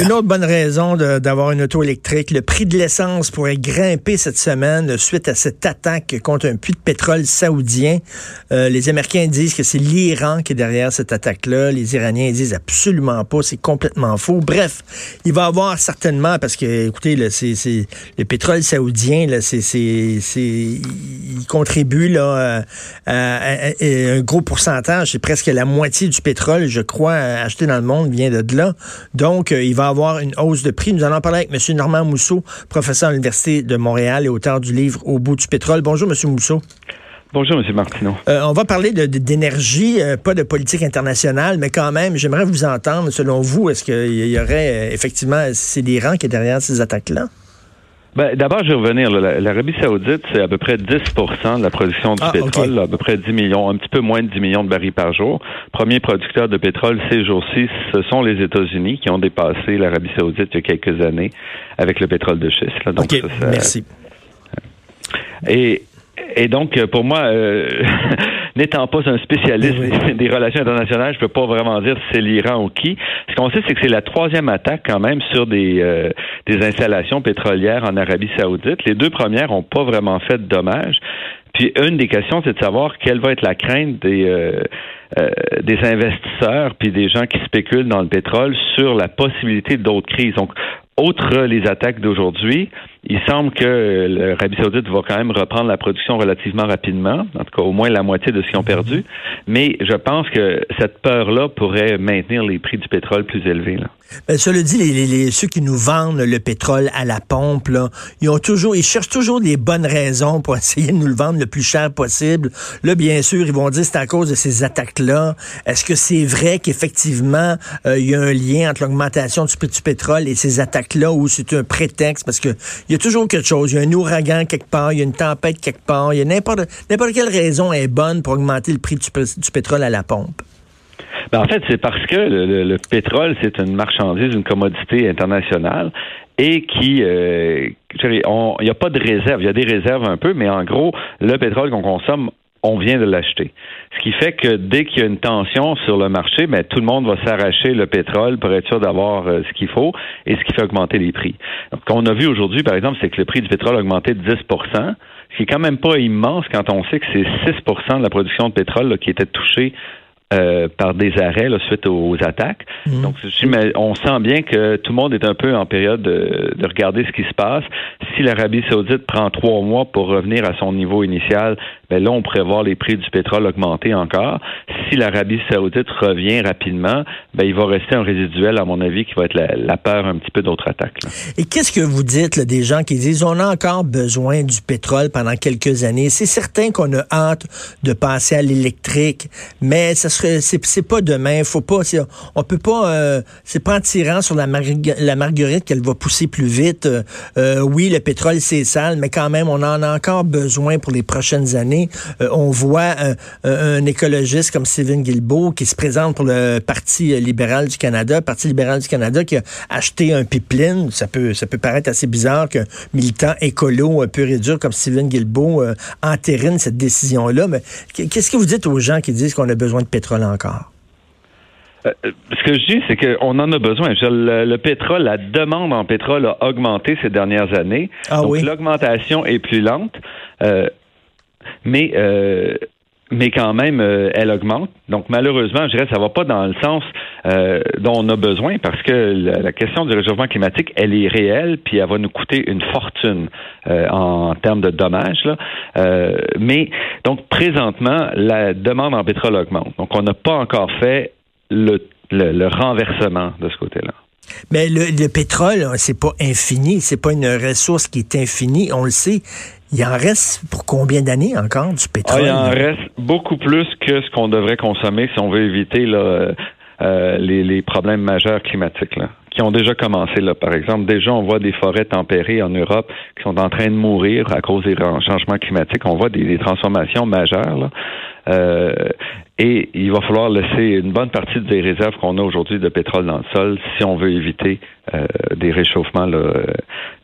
Une autre bonne raison d'avoir une auto électrique, le prix de l'essence pourrait grimper cette semaine suite à cette attaque contre un puits de pétrole saoudien. Euh, les Américains disent que c'est l'Iran qui est derrière cette attaque-là. Les Iraniens disent absolument pas, c'est complètement faux. Bref, il va y avoir certainement, parce que, écoutez, le pétrole saoudien, là, c'est, il contribue là, à, un gros pourcentage, c'est presque la moitié du pétrole, je crois, acheté dans le monde vient de là. Donc, euh, il va avoir une hausse de prix. Nous allons parler avec M. Normand Mousseau, professeur à l'Université de Montréal et auteur du livre Au bout du pétrole. Bonjour, M. Mousseau. Bonjour, M. Martineau. Euh, on va parler d'énergie, euh, pas de politique internationale, mais quand même, j'aimerais vous entendre. Selon vous, est-ce qu'il y aurait effectivement, c'est l'Iran qui est derrière ces attaques-là? Ben, D'abord, je vais revenir. L'Arabie saoudite, c'est à peu près 10% de la production du ah, pétrole, à peu près 10 millions, un petit peu moins de 10 millions de barils par jour. Premier producteur de pétrole ces jours-ci, ce sont les États-Unis qui ont dépassé l'Arabie saoudite il y a quelques années avec le pétrole de schiste. Donc, merci. Et et donc, pour moi, euh, n'étant pas un spécialiste des relations internationales, je peux pas vraiment dire si c'est l'Iran ou qui. Ce qu'on sait, c'est que c'est la troisième attaque quand même sur des, euh, des installations pétrolières en Arabie saoudite. Les deux premières ont pas vraiment fait de dommages. Puis une des questions, c'est de savoir quelle va être la crainte des des investisseurs puis des gens qui spéculent dans le pétrole sur la possibilité d'autres crises. Donc, outre les attaques d'aujourd'hui, il semble que l'Arabie saoudite va quand même reprendre la production relativement rapidement, en tout cas au moins la moitié de ce qu'ils ont perdu. Mais je pense que cette peur-là pourrait maintenir les prix du pétrole plus élevés. Là. Ben, cela dit, les, ceux qui nous vendent le pétrole à la pompe, ils ont toujours, ils cherchent toujours des bonnes raisons pour essayer de nous le vendre le plus cher possible. Là, bien sûr, ils vont dire c'est à cause de ces attaques-là. Est-ce que c'est vrai qu'effectivement euh, il y a un lien entre l'augmentation du prix du pétrole et ces attaques-là, ou c'est un prétexte parce que il y a toujours quelque chose. Il y a un ouragan quelque part, il y a une tempête quelque part, il y a n'importe quelle raison est bonne pour augmenter le prix du, pétrole à la pompe. Ben en fait, c'est parce que le, pétrole, c'est une marchandise, une commodité internationale et qui, euh, il n'y a pas de réserve. Il y a des réserves un peu, mais en gros, le pétrole qu'on consomme, on vient de l'acheter. Ce qui fait que dès qu'il y a une tension sur le marché, ben, tout le monde va s'arracher le pétrole pour être sûr d'avoir euh, ce qu'il faut et ce qui fait augmenter les prix. Donc, ce qu'on a vu aujourd'hui, par exemple, c'est que le prix du pétrole a augmenté de 10% ce qui est quand même pas immense quand on sait que c'est 6% de la production de pétrole qui était touchée euh, par des arrêts suite aux, attaques. Mhm. Donc, on sent bien que tout le monde est un peu en période de, de regarder ce qui se passe. Si l'Arabie saoudite prend trois mois pour revenir à son niveau initial, ben là, on voir les prix du pétrole augmenter encore. Si l'Arabie saoudite revient rapidement, ben, il va rester un résiduel, à mon avis, qui va être la, peur un petit peu d'autres attaques. Et qu'est-ce que vous dites là, des gens qui disent on a encore besoin du pétrole pendant quelques années? C'est certain qu'on a hâte de passer à l'électrique, mais ce serait c'est pas demain. Faut pas, on peut pas. Euh, c'est pas en tirant sur la, la marguerite qu'elle va pousser plus vite. Euh, euh, oui, le pétrole c'est sale, mais quand même, on en a encore besoin pour les prochaines années. Euh, on voit un, écologiste comme Stephen Guilbeault qui se présente pour le Parti libéral du Canada, Parti libéral du Canada qui a acheté un pipeline. Ça peut, ça peut paraître assez bizarre qu'un militant écolo pur et dur comme Stephen Guilbeault euh, entérine cette décision-là. Mais qu'est-ce que vous dites aux gens qui disent qu'on a besoin de pétrole encore? Euh, ce que je dis, c'est qu'on en a besoin. Le, pétrole, la demande en pétrole a augmenté ces dernières années. Ah donc, l'augmentation est plus lente mais euh, mais quand même, euh, elle augmente. Donc, malheureusement, je dirais, ça va pas dans le sens euh, dont on a besoin parce que la, question du réchauffement climatique, elle est réelle, puis elle va nous coûter une fortune en termes de dommages. Mais donc, présentement, la demande en pétrole augmente. Donc, on n'a pas encore fait le, le, renversement de ce côté-là. Mais le, le pétrole, c'est pas infini, c'est pas une ressource qui est infinie, on le sait. Il en reste pour combien d'années encore du pétrole? Ah, il en reste beaucoup plus que ce qu'on devrait consommer si on veut éviter là, euh, les, les, problèmes majeurs climatiques là, qui ont déjà commencé. Là. Par exemple, déjà, on voit des forêts tempérées en Europe qui sont en train de mourir à cause des changements climatiques. On voit des, des transformations majeures. Là. Euh, et il va falloir laisser une bonne partie des réserves qu'on a aujourd'hui de pétrole dans le sol si on veut éviter euh, des réchauffements là, euh,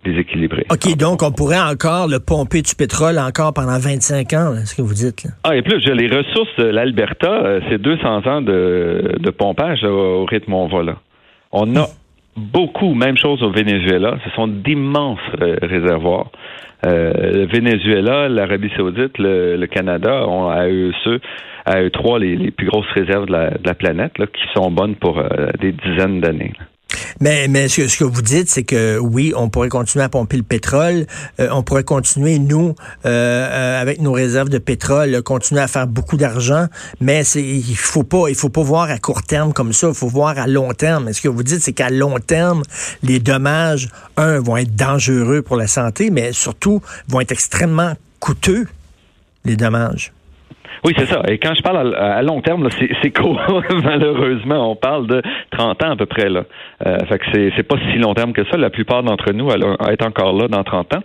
déséquilibrés. OK, donc on pourrait encore le pomper du pétrole encore pendant 25 ans, ce que vous dites. Là. Ah, et plus, les ressources de l'Alberta, c'est 200 ans de, de pompage au rythme où on va là. On a beaucoup, même chose au Venezuela. Ce sont d'immenses réservoirs. le Venezuela, l'Arabie Saoudite, le, Canada ont à eux ceux, à eux trois les, les plus grosses réserves de la, de la planète, là, qui sont bonnes pour des dizaines d'années. Mais, mais ce, que vous dites, c'est que oui, on pourrait continuer à pomper le pétrole, euh, on pourrait continuer, nous, euh, euh, avec nos réserves de pétrole, continuer à faire beaucoup d'argent, mais il faut pas, il faut pas voir à court terme comme ça, il faut voir à long terme. Et ce que vous dites, c'est qu'à long terme, les dommages, un, vont être dangereux pour la santé, mais surtout vont être extrêmement coûteux, les dommages. Oui, c'est ça. Et quand je parle à, long terme, c'est court. Malheureusement, on parle de 30 ans à peu près. Là. Euh, fait que c'est pas si long terme que ça. La plupart d'entre nous être encore là dans 30 ans.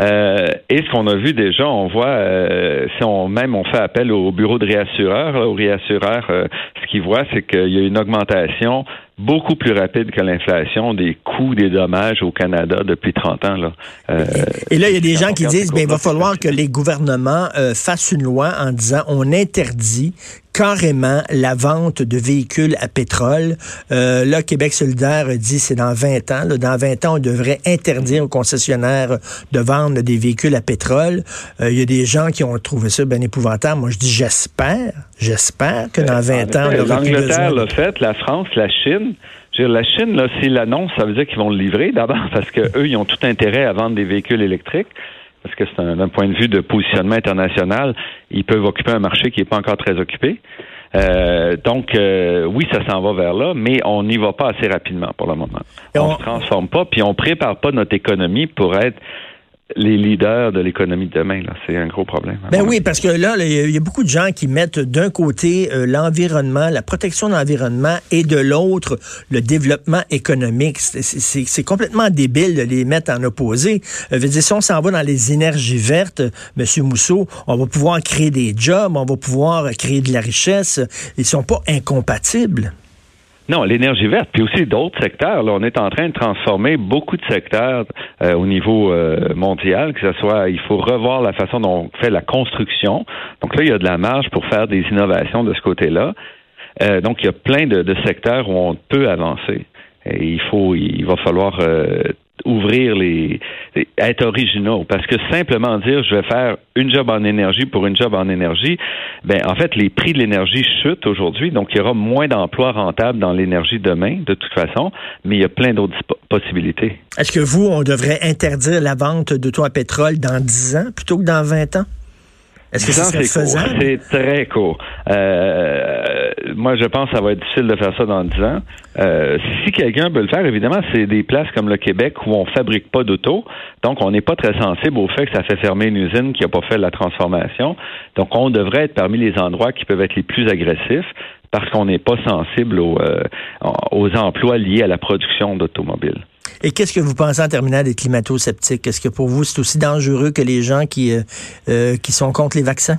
Euh, et ce qu'on a vu déjà, on voit, euh, si on même on fait appel au bureau de réassureur, au réassureur, euh, ce qu'ils voient, c'est qu'il y a une augmentation beaucoup plus rapide que l'inflation des coûts des dommages au Canada depuis 30 ans. Là. Euh, et, là, il y a des gens qui disent, bien, il va falloir que les gouvernements euh, fassent une loi en disant on interdit carrément la vente de véhicules à pétrole. Euh, là, Québec solidaire dit c'est dans 20 ans. dans 20 ans, on devrait interdire aux concessionnaires de vendre des véhicules à pétrole. Euh, il y a des gens qui ont trouvé ça bien épouvantable. Moi, je dis j'espère, j'espère que dans 20 ans, on L'Angleterre l'a fait, la France, la Chine. la Chine, là, s'ils l'annoncent, ça veut dire qu'ils vont le livrer d'abord parce qu'eux, ils ont tout intérêt à vendre des véhicules électriques parce que c'est d'un point de vue de positionnement international, ils peuvent occuper un marché qui n'est pas encore très occupé. Euh, donc, euh, oui, ça s'en va vers là, mais on n'y va pas assez rapidement pour le moment. on ne se transforme pas, puis on prépare pas notre économie pour être les leaders de l'économie de demain. C'est un gros problème. Ben oui, parce que là, il y a beaucoup de gens qui mettent d'un côté euh, l'environnement, la protection de l'environnement, et de l'autre le développement économique. C'est complètement débile de les mettre en opposé. Euh, dire, si on s'en va dans les énergies vertes, M. Mousseau, on va pouvoir créer des jobs, on va pouvoir créer de la richesse. Ils sont pas incompatibles. Non, l'énergie verte, puis aussi d'autres secteurs. Là, on est en train de transformer beaucoup de secteurs euh, au niveau euh, mondial, que ce soit, il faut revoir la façon dont on fait la construction. Donc là, il y a de la marge pour faire des innovations de ce côté-là. Euh, donc, il y a plein de, de, secteurs où on peut avancer. Et il faut, il va falloir ouvrir les, être originaux. Parce que simplement dire je vais faire une job en énergie pour une job en énergie ben en fait les prix de l'énergie chutent aujourd'hui. Donc il y aura moins d'emplois rentables dans l'énergie demain de toute façon. Mais il y a plein d'autres possibilités. Est-ce que vous on devrait interdire la vente de toits à pétrole dans 10 ans plutôt que dans 20 ans? Est-ce que c'est faisable? C'est très court. Euh, moi, je pense que ça va être difficile de faire ça dans 10 ans. Euh, si quelqu'un peut le faire, évidemment, c'est des places comme le Québec où on fabrique pas d'auto. Donc, on n'est pas très sensible au fait que ça fait fermer une usine qui n'a pas fait la transformation. Donc, on devrait être parmi les endroits qui peuvent être les plus agressifs parce qu'on n'est pas sensible aux, euh, aux emplois liés à la production d'automobiles. Et qu'est-ce que vous pensez en terminant des climato-sceptiques? Est-ce que pour vous, c'est aussi dangereux que les gens qui, euh, euh, qui sont contre les vaccins?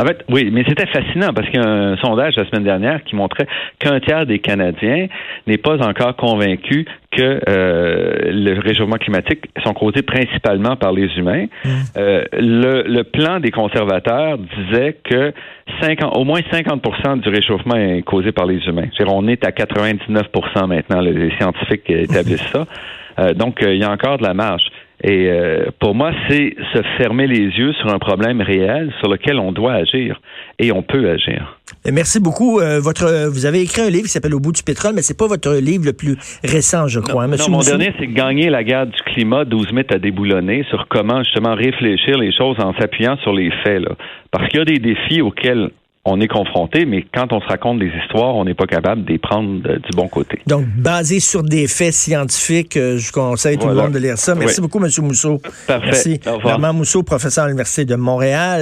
En fait, oui, mais c'était fascinant parce qu'il y a un sondage la semaine dernière qui montrait qu'un tiers des Canadiens n'est pas encore convaincu que euh, le réchauffement climatique sont causés principalement par les humains. Mmh. Euh, le, le, plan des conservateurs disait que 50, au moins 50% du réchauffement est causé par les humains. on est à 99% maintenant, les scientifiques établissent ça. Euh, donc, il y a encore de la marge. Et euh, pour moi, c'est se fermer les yeux sur un problème réel sur lequel on doit agir et on peut agir. Merci beaucoup. Euh, votre, vous avez écrit un livre qui s'appelle Au bout du pétrole, mais c'est pas votre livre le plus récent, je crois. Non, hein, mon dernier, c'est Gagner la guerre du climat, 12 mythes à déboulonner sur comment justement réfléchir les choses en s'appuyant sur les faits. Là. Parce qu'il y a des défis auxquels on est confronté, mais quand on se raconte des histoires, on n'est pas capable de les prendre du bon côté. Donc, basé sur des faits scientifiques, euh, je conseille tout le monde de lire ça. Merci beaucoup, M. Mousseau. Parfait. Merci. Mousseau, professeur à l'Université de Montréal.